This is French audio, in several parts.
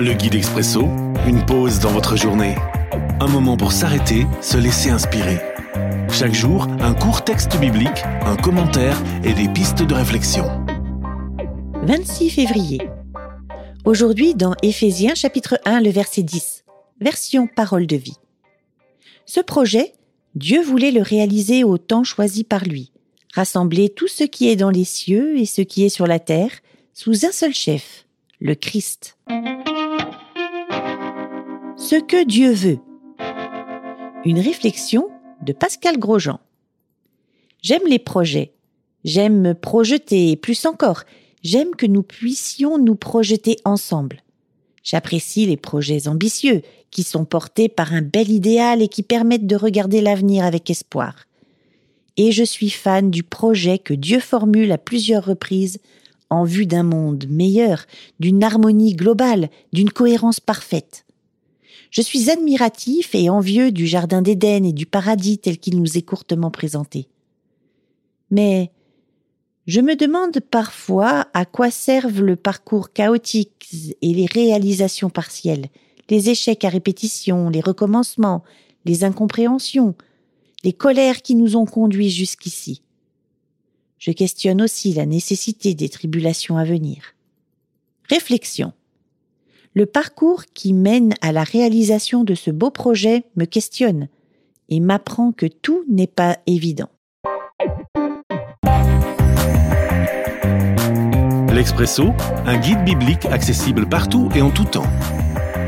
Le guide expresso, une pause dans votre journée. Un moment pour s'arrêter, se laisser inspirer. Chaque jour, un court texte biblique, un commentaire et des pistes de réflexion. 26 février. Aujourd'hui dans Éphésiens chapitre 1 le verset 10. Version parole de vie. Ce projet, Dieu voulait le réaliser au temps choisi par lui, rassembler tout ce qui est dans les cieux et ce qui est sur la terre sous un seul chef, le Christ. Ce que Dieu veut. Une réflexion de Pascal Grosjean. J'aime les projets. J'aime me projeter, et plus encore, j'aime que nous puissions nous projeter ensemble. J'apprécie les projets ambitieux, qui sont portés par un bel idéal et qui permettent de regarder l'avenir avec espoir. Et je suis fan du projet que Dieu formule à plusieurs reprises en vue d'un monde meilleur, d'une harmonie globale, d'une cohérence parfaite. Je suis admiratif et envieux du Jardin d'Éden et du paradis tel qu'il nous est courtement présenté. Mais je me demande parfois à quoi servent le parcours chaotique et les réalisations partielles, les échecs à répétition, les recommencements, les incompréhensions, les colères qui nous ont conduits jusqu'ici. Je questionne aussi la nécessité des tribulations à venir. Réflexion. Le parcours qui mène à la réalisation de ce beau projet me questionne et m'apprend que tout n'est pas évident. L'Expresso, un guide biblique accessible partout et en tout temps.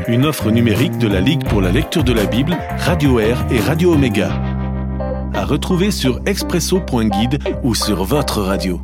Une offre numérique de la Ligue pour la lecture de la Bible, Radio Air et Radio Omega. À retrouver sur expresso.guide ou sur votre radio.